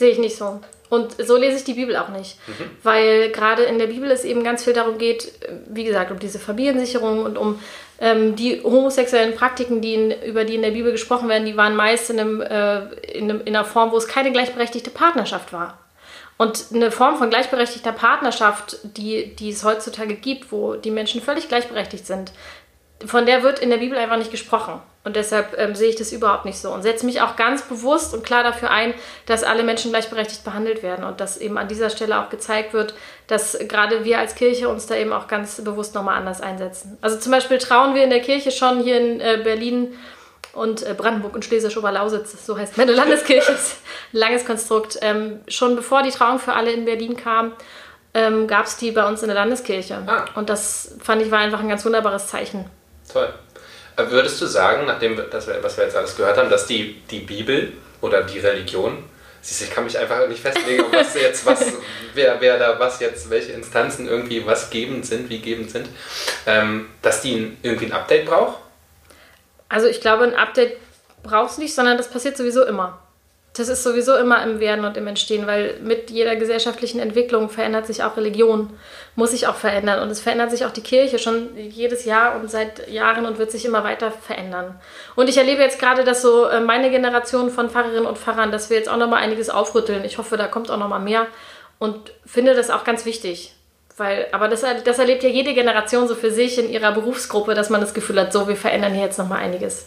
Sehe ich nicht so. Und so lese ich die Bibel auch nicht. Mhm. Weil gerade in der Bibel es eben ganz viel darum geht, wie gesagt, um diese Familiensicherung und um ähm, die homosexuellen Praktiken, die in, über die in der Bibel gesprochen werden, die waren meist in, einem, äh, in, einem, in einer Form, wo es keine gleichberechtigte Partnerschaft war. Und eine Form von gleichberechtigter Partnerschaft, die, die es heutzutage gibt, wo die Menschen völlig gleichberechtigt sind, von der wird in der Bibel einfach nicht gesprochen. Und deshalb ähm, sehe ich das überhaupt nicht so und setze mich auch ganz bewusst und klar dafür ein, dass alle Menschen gleichberechtigt behandelt werden und dass eben an dieser Stelle auch gezeigt wird, dass gerade wir als Kirche uns da eben auch ganz bewusst nochmal anders einsetzen. Also zum Beispiel trauen wir in der Kirche schon hier in äh, Berlin und äh, Brandenburg und Schlesisch-Oberlausitz, so heißt meine Landeskirche, langes Konstrukt. Ähm, schon bevor die Trauung für alle in Berlin kam, ähm, gab es die bei uns in der Landeskirche. Ah. Und das fand ich war einfach ein ganz wunderbares Zeichen. Toll. Würdest du sagen, nachdem das, was wir jetzt alles gehört haben, dass die, die Bibel oder die Religion, siehst du, ich kann mich einfach nicht festlegen, was jetzt was, wer, wer da was jetzt, welche Instanzen irgendwie was gebend sind, wie gebend sind, ähm, dass die irgendwie ein Update braucht? Also ich glaube, ein Update brauchst du nicht, sondern das passiert sowieso immer das ist sowieso immer im Werden und im Entstehen, weil mit jeder gesellschaftlichen Entwicklung verändert sich auch Religion, muss sich auch verändern. Und es verändert sich auch die Kirche schon jedes Jahr und seit Jahren und wird sich immer weiter verändern. Und ich erlebe jetzt gerade, dass so äh, meine Generation von Pfarrerinnen und Pfarrern, dass wir jetzt auch nochmal einiges aufrütteln. Ich hoffe, da kommt auch nochmal mehr und finde das auch ganz wichtig. Weil, aber das, das erlebt ja jede Generation so für sich in ihrer Berufsgruppe, dass man das Gefühl hat, so, wir verändern hier jetzt nochmal einiges.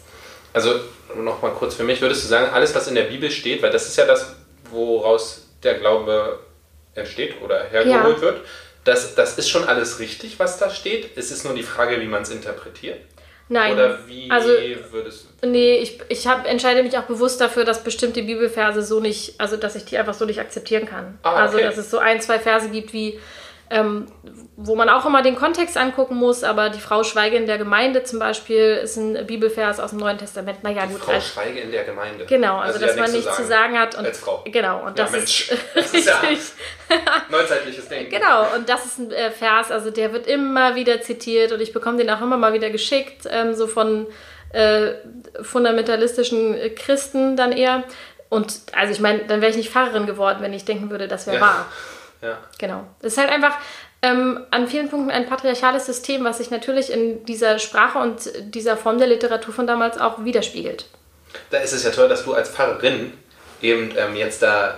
Also noch mal kurz für mich, würdest du sagen, alles, was in der Bibel steht, weil das ist ja das, woraus der Glaube entsteht oder hergeholt ja. wird, das, das ist schon alles richtig, was da steht. Es ist nur die Frage, wie man es interpretiert. Nein. Oder wie also, würdest du. Nee, ich, ich hab, entscheide mich auch bewusst dafür, dass bestimmte Bibelverse so nicht, also dass ich die einfach so nicht akzeptieren kann. Ah, also, okay. Also, dass es so ein, zwei Verse gibt wie ähm, wo man auch immer den Kontext angucken muss, aber die Frau Schweige in der Gemeinde zum Beispiel ist ein Bibelvers aus dem Neuen Testament. Naja, die gut. Frau Schweige in der Gemeinde. Genau, also, also dass man nichts zu sagen, hat. Und, als Frau. Genau, und ja, das Mensch. ist das ist ja neuzeitliches Denken. Genau, und das ist ein äh, Vers, also der wird immer wieder zitiert und ich bekomme den auch immer mal wieder geschickt, ähm, so von äh, fundamentalistischen Christen dann eher. Und also ich meine, dann wäre ich nicht Pfarrerin geworden, wenn ich denken würde, das wäre ja. wahr. Ja. Genau. Es ist halt einfach ähm, an vielen Punkten ein patriarchales System, was sich natürlich in dieser Sprache und dieser Form der Literatur von damals auch widerspiegelt. Da ist es ja toll, dass du als Pfarrerin eben ähm, jetzt da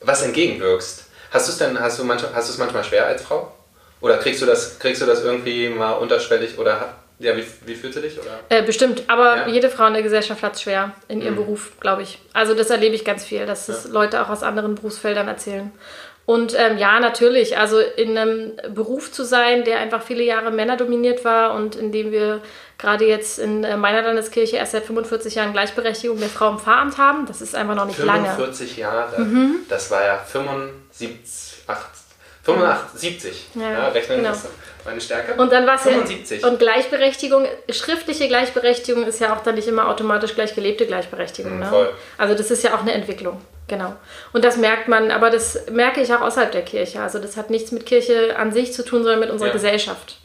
was entgegenwirkst. Hast du es denn, hast du manchmal, hast du es manchmal schwer als Frau? Oder kriegst du das, kriegst du das irgendwie mal unterschwellig oder ja, wie, wie fühlst du dich? Oder? Äh, bestimmt, aber ja. jede Frau in der Gesellschaft hat es schwer in ihrem mhm. Beruf, glaube ich. Also das erlebe ich ganz viel, dass es Leute auch aus anderen Berufsfeldern erzählen. Und ähm, ja, natürlich, also in einem Beruf zu sein, der einfach viele Jahre männerdominiert war und in dem wir gerade jetzt in äh, meiner Landeskirche erst seit 45 Jahren Gleichberechtigung der Frau im Pfarramt haben, das ist einfach noch nicht 45 lange. 45 Jahre, mhm. das war ja 75, 8, 85, 70. Ja, ja rechnen genau. ist meine Stärke. Und dann war es ja. Und Gleichberechtigung, schriftliche Gleichberechtigung ist ja auch dann nicht immer automatisch gleich gelebte Gleichberechtigung. Mhm, ne? Also das ist ja auch eine Entwicklung. Genau. Und das merkt man, aber das merke ich auch außerhalb der Kirche. Also das hat nichts mit Kirche an sich zu tun, sondern mit unserer ja. Gesellschaft.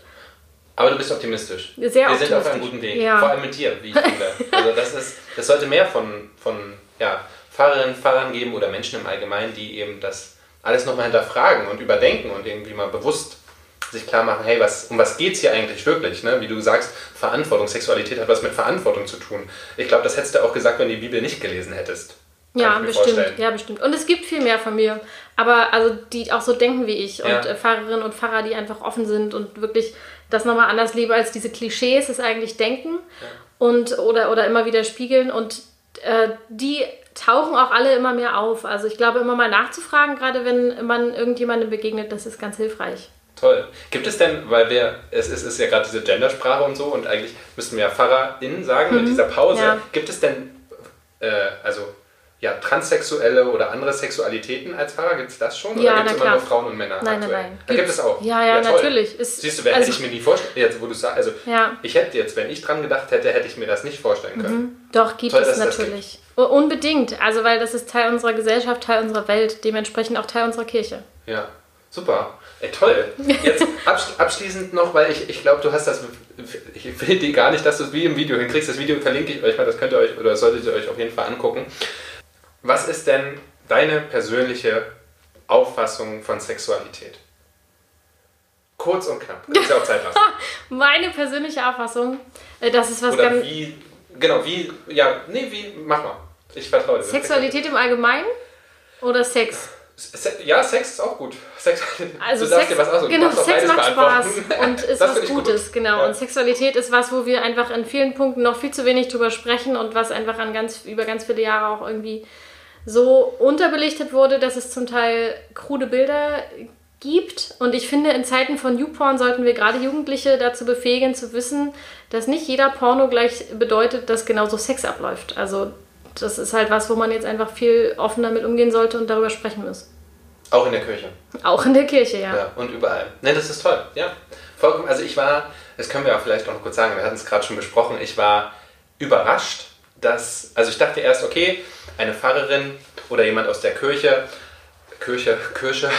Aber du bist optimistisch. Sehr Wir optimistisch. sind auf einem guten Weg. Ja. Vor allem mit dir, wie ich finde. Also das, ist, das sollte mehr von, von ja, Fahrerinnen, Fahrern geben oder Menschen im Allgemeinen, die eben das alles nochmal hinterfragen und überdenken und irgendwie mal bewusst sich klar machen, hey, was, um was geht es hier eigentlich wirklich? Ne? Wie du sagst, Verantwortung, Sexualität hat was mit Verantwortung zu tun. Ich glaube, das hättest du auch gesagt, wenn du die Bibel nicht gelesen hättest. Ja, bestimmt. Ja, bestimmt. Und es gibt viel mehr von mir. Aber also die auch so denken wie ich. Und ja. Äh, Fahrerinnen und Fahrer, die einfach offen sind und wirklich das nochmal anders leben als diese Klischees, das eigentlich denken. Ja. und oder, oder immer wieder spiegeln und äh, die tauchen auch alle immer mehr auf. Also ich glaube, immer mal nachzufragen, gerade wenn man irgendjemandem begegnet, das ist ganz hilfreich. Toll. Gibt es denn, weil wir, es ist, ist ja gerade diese Gendersprache und so und eigentlich müssten wir ja PfarrerInnen sagen mhm. mit dieser Pause, ja. gibt es denn, äh, also ja, Transsexuelle oder andere Sexualitäten als Pfarrer? Gibt es das schon? Ja, oder gibt es immer nur Frauen und Männer? Nein, aktuell? nein, nein. Da gibt es auch. Ja, ja, ja natürlich. Ist, Siehst du, wer, also, hätte ich mir nie vorstellen jetzt, wo du sagst, also ja. ich hätte jetzt, wenn ich dran gedacht hätte, hätte ich mir das nicht vorstellen können. Mhm. Doch, gibt Toll, es natürlich. Gibt. Unbedingt. Also, weil das ist Teil unserer Gesellschaft, Teil unserer Welt, dementsprechend auch Teil unserer Kirche. Ja, super. Ey, toll. Jetzt abschließend noch, weil ich, ich glaube, du hast das. Ich will dir gar nicht, dass du es wie im Video hinkriegst. Das Video verlinke ich euch mal, das könnt ihr euch oder solltet ihr euch auf jeden Fall angucken. Was ist denn deine persönliche Auffassung von Sexualität? Kurz und knapp. Das ist auch Zeit lassen. Meine persönliche Auffassung, äh, das ist was Oder ganz. Wie, genau, wie, ja, nee, wie, mach mal. Ich vertraue dir. Sexualität im Allgemeinen oder Sex? Ja, Sex ist auch gut. Sex, also du Sex, dir was aus genau, Sex macht Spaß und ist was Gutes, gut. genau. Ja. Und Sexualität ist was, wo wir einfach in vielen Punkten noch viel zu wenig drüber sprechen und was einfach an ganz, über ganz viele Jahre auch irgendwie so unterbelichtet wurde, dass es zum Teil krude Bilder gibt. Und ich finde, in Zeiten von YouPorn sollten wir gerade Jugendliche dazu befähigen, zu wissen, dass nicht jeder Porno gleich bedeutet, dass genauso Sex abläuft. Also das ist halt was, wo man jetzt einfach viel offener mit umgehen sollte und darüber sprechen muss. Auch in der Kirche. Auch in der Kirche, ja. Ja, und überall. Ne, das ist toll. Ja, vollkommen. Also ich war, das können wir auch vielleicht noch kurz sagen, wir hatten es gerade schon besprochen, ich war überrascht, dass, also ich dachte erst, okay, eine Pfarrerin oder jemand aus der Kirche, Kirche, Kirche,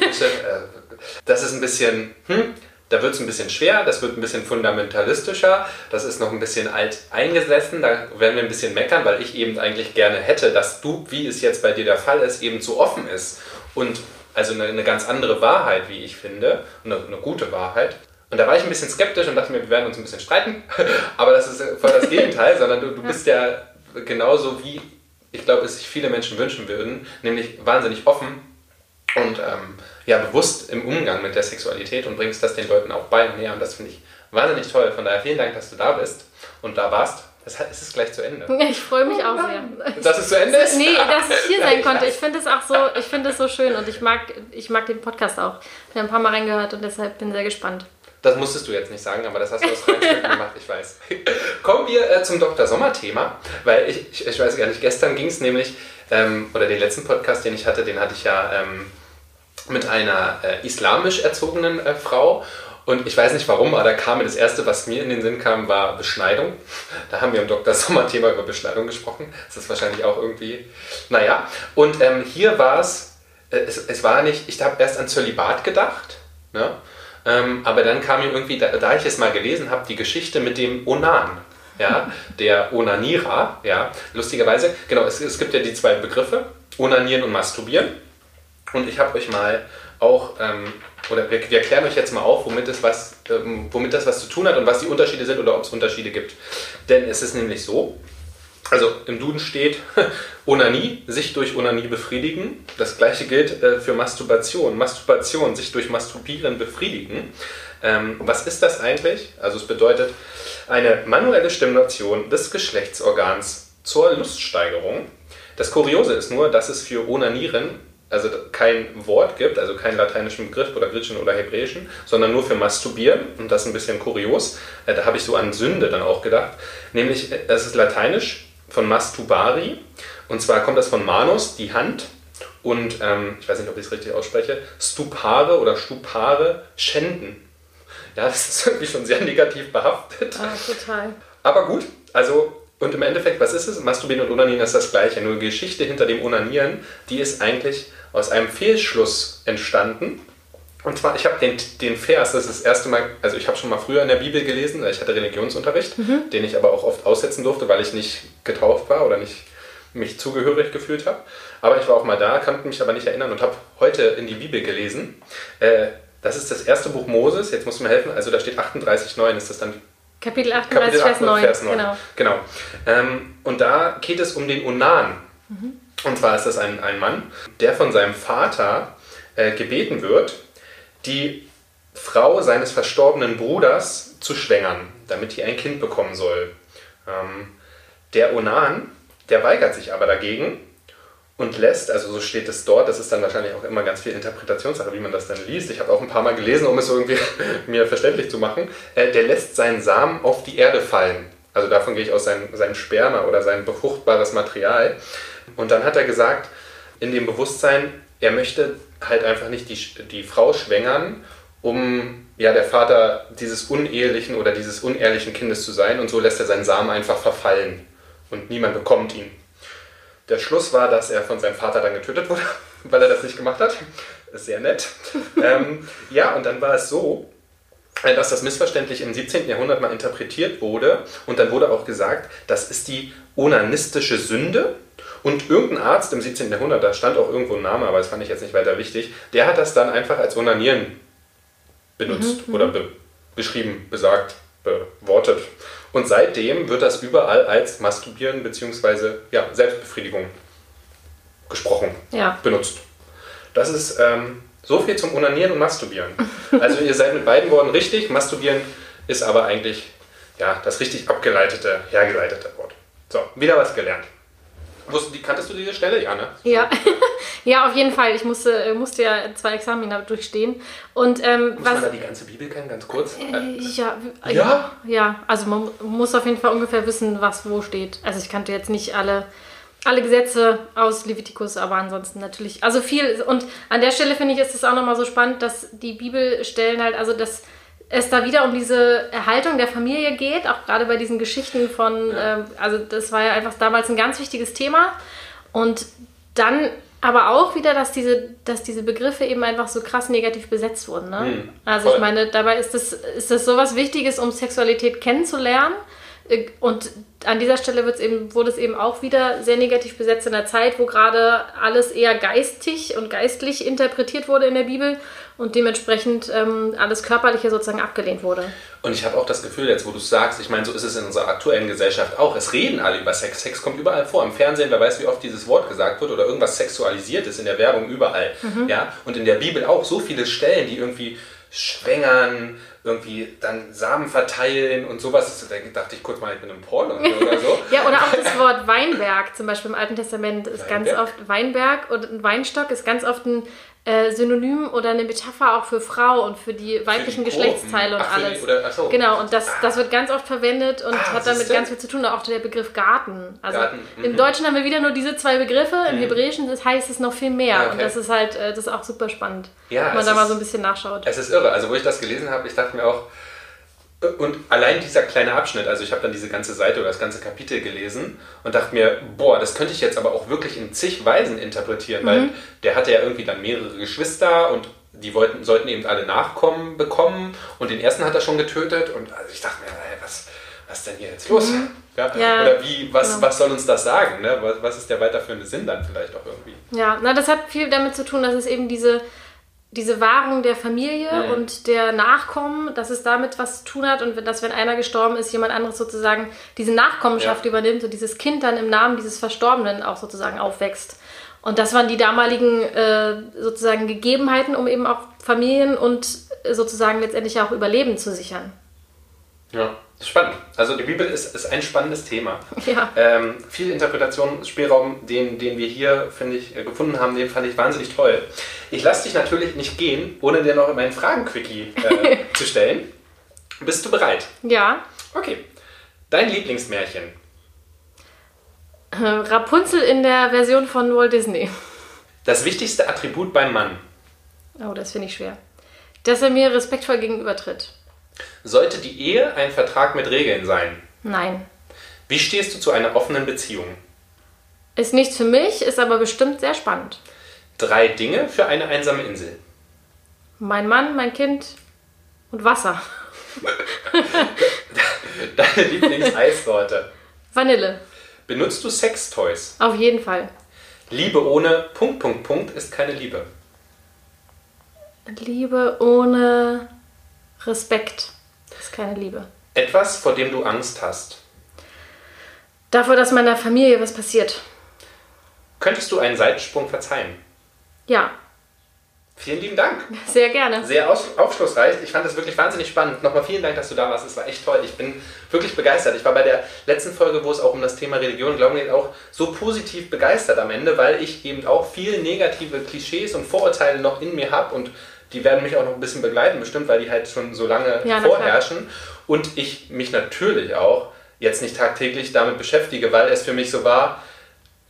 Kirche äh, das ist ein bisschen, hm, da wird es ein bisschen schwer, das wird ein bisschen fundamentalistischer, das ist noch ein bisschen alt eingesessen, da werden wir ein bisschen meckern, weil ich eben eigentlich gerne hätte, dass du, wie es jetzt bei dir der Fall ist, eben zu offen ist und also eine, eine ganz andere Wahrheit, wie ich finde, eine, eine gute Wahrheit. Und da war ich ein bisschen skeptisch und dachte mir, wir werden uns ein bisschen streiten, aber das ist voll das Gegenteil, sondern du, du bist ja genauso wie ich glaube, es sich viele Menschen wünschen würden, nämlich wahnsinnig offen und ähm, ja, bewusst im Umgang mit der Sexualität und bringst das den Leuten auch bei und näher. Und das finde ich wahnsinnig toll. Von daher vielen Dank, dass du da bist und da warst. Es ist gleich zu Ende. Ich freue mich auch sehr. Dass es zu Ende ist? Nee, dass ich hier sein konnte. Ich finde es auch so, ich finde es so schön und ich mag, ich mag den Podcast auch. Wir haben ein paar Mal reingehört und deshalb bin ich sehr gespannt. Das musstest du jetzt nicht sagen, aber das hast du aus Reinstücken gemacht, ich weiß. Kommen wir äh, zum Dr. Sommer-Thema, weil ich, ich, ich, weiß gar nicht, gestern ging es nämlich, ähm, oder den letzten Podcast, den ich hatte, den hatte ich ja ähm, mit einer äh, islamisch erzogenen äh, Frau. Und ich weiß nicht warum, aber da kam mir das Erste, was mir in den Sinn kam, war Beschneidung. Da haben wir im Dr. Sommer-Thema über Beschneidung gesprochen. Das ist wahrscheinlich auch irgendwie, naja. Und ähm, hier war es, äh, es war nicht, ich habe erst an Zölibat gedacht. Ne? Ähm, aber dann kam mir irgendwie, da, da ich es mal gelesen habe, die Geschichte mit dem Onan. Ja, der Onanierer, ja, lustigerweise, genau, es, es gibt ja die zwei Begriffe, Onanieren und Masturbieren. Und ich habe euch mal auch, ähm, oder wir, wir, erklären euch jetzt mal auf, womit, es was, ähm, womit das was zu tun hat und was die Unterschiede sind oder ob es Unterschiede gibt. Denn es ist nämlich so, also im Duden steht Onanie, sich durch Onanie befriedigen. Das gleiche gilt äh, für Masturbation. Masturbation, sich durch Masturbieren befriedigen. Ähm, was ist das eigentlich? Also es bedeutet eine manuelle Stimulation des Geschlechtsorgans zur Luststeigerung. Das Kuriose ist nur, dass es für Onanieren also kein Wort gibt, also keinen lateinischen Begriff oder griechischen oder hebräischen, sondern nur für Masturbieren und das ist ein bisschen kurios. Äh, da habe ich so an Sünde dann auch gedacht. Nämlich, äh, es ist lateinisch von Mastubari. Und zwar kommt das von Manus, die Hand. Und ähm, ich weiß nicht, ob ich es richtig ausspreche, Stupare oder Stupare, Schänden. Ja, das ist irgendwie schon sehr negativ behaftet. Ah, total. Aber gut, also, und im Endeffekt, was ist es? Masturbieren und Onanieren ist das Gleiche. Nur die Geschichte hinter dem Onanieren, die ist eigentlich aus einem Fehlschluss entstanden. Und zwar, ich habe den, den Vers, das ist das erste Mal, also ich habe schon mal früher in der Bibel gelesen, ich hatte Religionsunterricht, mhm. den ich aber auch oft aussetzen durfte, weil ich nicht getauft war oder nicht mich zugehörig gefühlt habe. Aber ich war auch mal da, konnte mich aber nicht erinnern und habe heute in die Bibel gelesen. Äh, das ist das erste Buch Moses, jetzt muss mir helfen, also da steht 38,9, ist das dann Kapitel 38, Kapitel 38 Vers 9. Vers 9. Genau. genau. Ähm, und da geht es um den Onan. Mhm. Und zwar ist das ein, ein Mann, der von seinem Vater äh, gebeten wird, die Frau seines verstorbenen Bruders zu schwängern, damit die ein Kind bekommen soll. Ähm, der Onan, der weigert sich aber dagegen und lässt, also so steht es dort, das ist dann wahrscheinlich auch immer ganz viel Interpretationssache, wie man das dann liest. Ich habe auch ein paar Mal gelesen, um es irgendwie mir verständlich zu machen. Äh, der lässt seinen Samen auf die Erde fallen. Also davon gehe ich aus seinem, seinem Sperma oder sein befruchtbares Material. Und dann hat er gesagt, in dem Bewusstsein, er möchte halt einfach nicht die, die Frau schwängern, um ja der Vater dieses unehelichen oder dieses unehrlichen Kindes zu sein. Und so lässt er seinen Samen einfach verfallen und niemand bekommt ihn. Der Schluss war, dass er von seinem Vater dann getötet wurde, weil er das nicht gemacht hat. Sehr nett. ähm, ja, und dann war es so, äh, dass das missverständlich im 17. Jahrhundert mal interpretiert wurde. Und dann wurde auch gesagt, das ist die onanistische Sünde. Und irgendein Arzt im 17. Jahrhundert, da stand auch irgendwo ein Name, aber das fand ich jetzt nicht weiter wichtig, der hat das dann einfach als Onanieren benutzt mhm, oder mhm. be beschrieben, besagt, bewortet. Und seitdem wird das überall als Masturbieren bzw. Ja, Selbstbefriedigung gesprochen, ja. benutzt. Das ist ähm, so viel zum Unanieren und Masturbieren. Also ihr seid mit beiden Worten richtig, Masturbieren ist aber eigentlich ja, das richtig abgeleitete, hergeleitete Wort. So, wieder was gelernt. Wussten, kanntest du diese Stelle? Ja, ne? Ja. ja, auf jeden Fall. Ich musste, äh, musste ja zwei Examina durchstehen. Und, ähm, muss was, man da die ganze Bibel kennen, ganz kurz? Äh, ja, ja, ja, ja. Also man muss auf jeden Fall ungefähr wissen, was wo steht. Also ich kannte jetzt nicht alle, alle Gesetze aus Levitikus, aber ansonsten natürlich. Also viel. Und an der Stelle finde ich, ist es auch nochmal so spannend, dass die Bibelstellen halt, also das es da wieder um diese Erhaltung der Familie geht, auch gerade bei diesen Geschichten von, ja. äh, also das war ja einfach damals ein ganz wichtiges Thema. Und dann aber auch wieder, dass diese, dass diese Begriffe eben einfach so krass negativ besetzt wurden. Ne? Mhm, also ich meine, dabei ist das, ist das sowas Wichtiges, um Sexualität kennenzulernen. Äh, und an dieser Stelle wird's eben, wurde es eben auch wieder sehr negativ besetzt in der Zeit, wo gerade alles eher geistig und geistlich interpretiert wurde in der Bibel und dementsprechend ähm, alles Körperliche sozusagen abgelehnt wurde. Und ich habe auch das Gefühl, jetzt wo du es sagst, ich meine, so ist es in unserer aktuellen Gesellschaft auch. Es reden alle über Sex. Sex kommt überall vor. Im Fernsehen, wer weiß, wie oft dieses Wort gesagt wird oder irgendwas sexualisiert ist in der Werbung überall. Mhm. Ja? Und in der Bibel auch so viele Stellen, die irgendwie schwängern, irgendwie dann Samen verteilen und sowas. Da dachte ich kurz mal, ich bin im Porno oder so. ja, oder auch das Wort Weinberg zum Beispiel im Alten Testament ist Weinberg? ganz oft Weinberg und ein Weinstock ist ganz oft ein äh, Synonym oder eine Metapher auch für Frau und für die weiblichen für die Geschlechtsteile und ach, alles. Die, oder, so. Genau, und das, das wird ganz oft verwendet und ah, hat damit ganz viel zu tun. Auch der Begriff Garten. Also Garten. Mhm. im Deutschen haben wir wieder nur diese zwei Begriffe, im mhm. Hebräischen das heißt es noch viel mehr. Ja, okay. Und das ist halt, äh, das ist auch super spannend, ja, wenn man da ist, mal so ein bisschen nachschaut. Es ist irre. Also wo ich das gelesen habe, ich dachte mir auch, und allein dieser kleine Abschnitt, also ich habe dann diese ganze Seite oder das ganze Kapitel gelesen und dachte mir, boah, das könnte ich jetzt aber auch wirklich in zig Weisen interpretieren, mhm. weil der hatte ja irgendwie dann mehrere Geschwister und die wollten, sollten eben alle Nachkommen bekommen und den ersten hat er schon getötet und also ich dachte mir, ey, was, was ist denn hier jetzt los? Mhm. Ja? ja? Oder wie, was, genau. was soll uns das sagen? Ne? Was, was ist der weiterführende Sinn dann vielleicht auch irgendwie? Ja, na, das hat viel damit zu tun, dass es eben diese diese Wahrung der Familie mhm. und der Nachkommen, dass es damit was zu tun hat und dass, wenn einer gestorben ist, jemand anderes sozusagen diese Nachkommenschaft ja. übernimmt und dieses Kind dann im Namen dieses Verstorbenen auch sozusagen aufwächst. Und das waren die damaligen äh, sozusagen Gegebenheiten, um eben auch Familien und sozusagen letztendlich auch Überleben zu sichern. Ja. Spannend. Also die Bibel ist, ist ein spannendes Thema. Ja. Ähm, viel Interpretationsspielraum, den, den wir hier, finde ich, äh, gefunden haben, den fand ich wahnsinnig toll. Ich lasse dich natürlich nicht gehen, ohne dir noch meinen Fragen-Quickie äh, zu stellen. Bist du bereit? Ja. Okay. Dein Lieblingsmärchen? Äh, Rapunzel in der Version von Walt Disney. Das wichtigste Attribut beim Mann? Oh, das finde ich schwer. Dass er mir respektvoll gegenübertritt. Sollte die Ehe ein Vertrag mit Regeln sein? Nein. Wie stehst du zu einer offenen Beziehung? Ist nichts für mich, ist aber bestimmt sehr spannend. Drei Dinge für eine einsame Insel. Mein Mann, mein Kind und Wasser. Deine Lieblingseissorte? Vanille. Benutzt du Sextoys? Auf jeden Fall. Liebe ohne Punkt, Punkt, Punkt ist keine Liebe. Liebe ohne Respekt keine Liebe. Etwas, vor dem du Angst hast. Davor, dass meiner Familie was passiert. Könntest du einen Seitensprung verzeihen? Ja. Vielen lieben Dank. Sehr gerne. Sehr aufschlussreich. Ich fand das wirklich wahnsinnig spannend. Nochmal vielen Dank, dass du da warst. Es war echt toll. Ich bin wirklich begeistert. Ich war bei der letzten Folge, wo es auch um das Thema Religion und Glauben geht, auch so positiv begeistert am Ende, weil ich eben auch viel negative Klischees und Vorurteile noch in mir habe und die werden mich auch noch ein bisschen begleiten, bestimmt, weil die halt schon so lange ja, vorherrschen. Und ich mich natürlich auch jetzt nicht tagtäglich damit beschäftige, weil es für mich so war,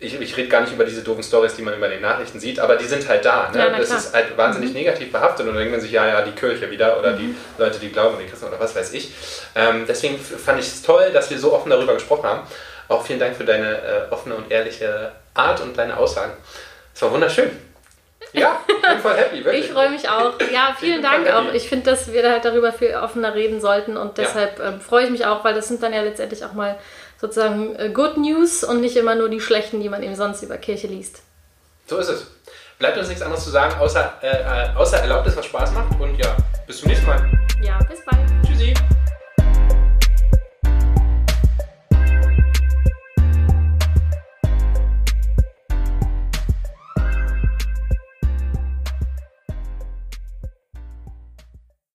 ich, ich rede gar nicht über diese doofen Stories, die man über den Nachrichten sieht, aber die sind halt da. Ne? Ja, das ist halt wahnsinnig mhm. negativ behaftet und dann denkt man sich, ja, ja, die Kirche wieder oder mhm. die Leute, die glauben an die Christen oder was weiß ich. Ähm, deswegen fand ich es toll, dass wir so offen darüber gesprochen haben. Auch vielen Dank für deine äh, offene und ehrliche Art und deine Aussagen. Es war wunderschön. Ja, ich bin voll happy, wirklich. Ich freue mich auch. Ja, vielen Dank auch. Ich finde, dass wir halt darüber viel offener reden sollten und deshalb ja. ähm, freue ich mich auch, weil das sind dann ja letztendlich auch mal sozusagen äh, Good News und nicht immer nur die schlechten, die man eben sonst über Kirche liest. So ist es. Bleibt uns nichts anderes zu sagen, außer, äh, äh außer Erlaubnis, was Spaß macht. Und ja, bis zum nächsten Mal. Ja, bis bald. Tschüssi.